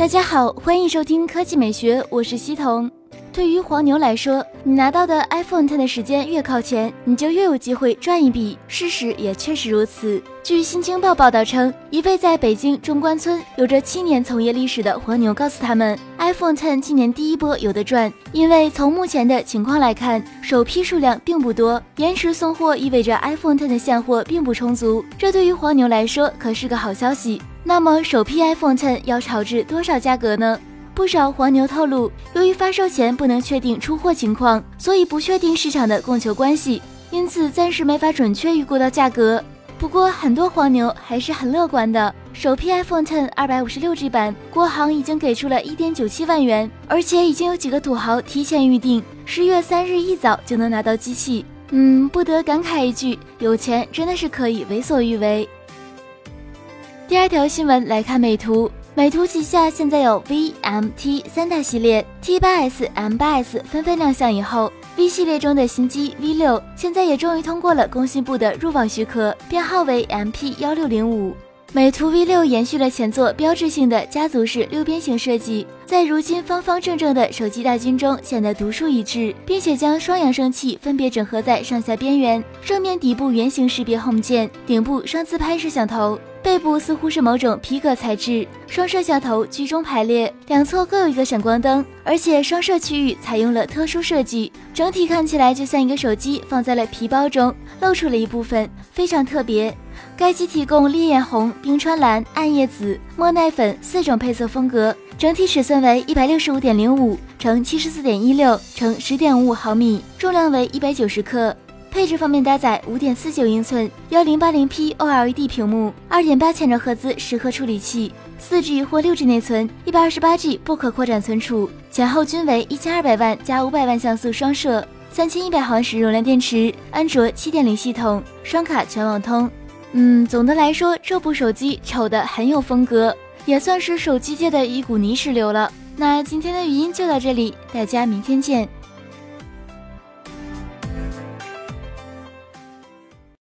大家好，欢迎收听科技美学，我是西彤。对于黄牛来说，你拿到的 iPhone Ten 的时间越靠前，你就越有机会赚一笔。事实也确实如此。据新京报报道称，一位在北京中关村有着七年从业历史的黄牛告诉他们，iPhone Ten 今年第一波有的赚，因为从目前的情况来看，首批数量并不多，延迟送货意味着 iPhone Ten 的现货并不充足。这对于黄牛来说可是个好消息。那么首批 iPhone Ten 要炒至多少价格呢？不少黄牛透露，由于发售前不能确定出货情况，所以不确定市场的供求关系，因此暂时没法准确预估到价格。不过很多黄牛还是很乐观的，首批 iPhone Ten 二百五十六 G 版，国行已经给出了一点九七万元，而且已经有几个土豪提前预定，十月三日一早就能拿到机器。嗯，不得感慨一句，有钱真的是可以为所欲为。第二条新闻来看，美图。美图旗下现在有 V、M、T 三大系列，T 八 S、M 八 S 纷纷亮相以后，V 系列中的新机 V 六现在也终于通过了工信部的入网许可，编号为 MP 幺六零五。美图 V 六延续了前作标志性的家族式六边形设计，在如今方方正正的手机大军中显得独树一帜，并且将双扬声器分别整合在上下边缘，正面底部圆形识别 Home 键，顶部双自拍摄像头。背部似乎是某种皮革材质，双摄像头居中排列，两侧各有一个闪光灯，而且双摄区域采用了特殊设计，整体看起来就像一个手机放在了皮包中，露出了一部分，非常特别。该机提供烈焰红、冰川蓝、暗夜紫、莫奈粉四种配色风格，整体尺寸为一百六十五点零五乘七十四点一六乘十点五五毫米，重量为一百九十克。配置方面，搭载五点四九英寸幺零八零 P OLED 屏幕，二点八千兆赫兹十核处理器，四 G 或六 G 内存，一百二十八 G 不可扩展存储，前后均为一千二百万加五百万像素双摄，三千一百毫安时容量电池，安卓七点零系统，双卡全网通。嗯，总的来说，这部手机丑的很有风格，也算是手机界的一股泥石流了。那今天的语音就到这里，大家明天见。